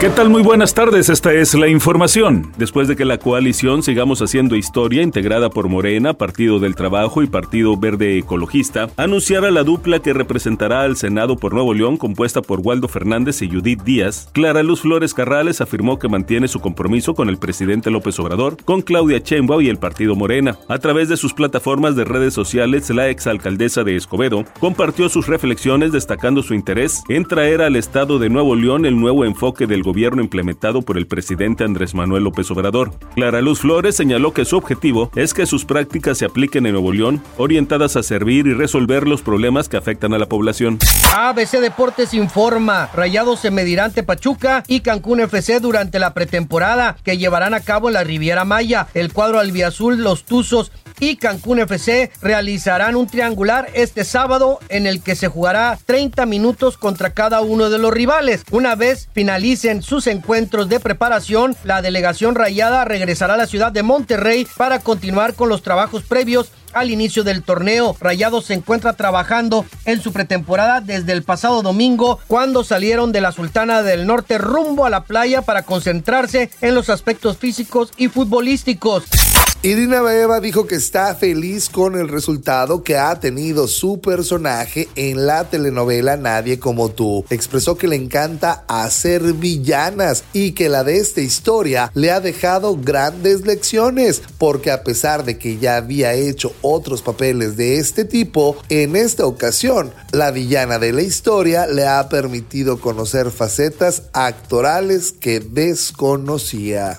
¿Qué tal? Muy buenas tardes, esta es la información. Después de que la coalición Sigamos Haciendo Historia, integrada por Morena, Partido del Trabajo y Partido Verde Ecologista, anunciara la dupla que representará al Senado por Nuevo León, compuesta por Waldo Fernández y Judith Díaz, Clara Luz Flores Carrales afirmó que mantiene su compromiso con el presidente López Obrador, con Claudia Sheinbaum y el Partido Morena. A través de sus plataformas de redes sociales, la exalcaldesa de Escobedo compartió sus reflexiones destacando su interés en traer al Estado de Nuevo León el nuevo enfoque del gobierno implementado por el presidente Andrés Manuel López Obrador. Clara Luz Flores señaló que su objetivo es que sus prácticas se apliquen en Nuevo León, orientadas a servir y resolver los problemas que afectan a la población. ABC Deportes informa, Rayados se medirán ante Pachuca y Cancún FC durante la pretemporada que llevarán a cabo en la Riviera Maya. El cuadro albiazul, los Tuzos y Cancún FC realizarán un triangular este sábado en el que se jugará 30 minutos contra cada uno de los rivales. Una vez finalicen sus encuentros de preparación, la delegación rayada regresará a la ciudad de Monterrey para continuar con los trabajos previos al inicio del torneo. Rayados se encuentra trabajando en su pretemporada desde el pasado domingo cuando salieron de la Sultana del Norte rumbo a la playa para concentrarse en los aspectos físicos y futbolísticos. Irina Baeva dijo que está feliz con el resultado que ha tenido su personaje en la telenovela Nadie como tú. Expresó que le encanta hacer villanas y que la de esta historia le ha dejado grandes lecciones, porque a pesar de que ya había hecho otros papeles de este tipo, en esta ocasión la villana de la historia le ha permitido conocer facetas actorales que desconocía.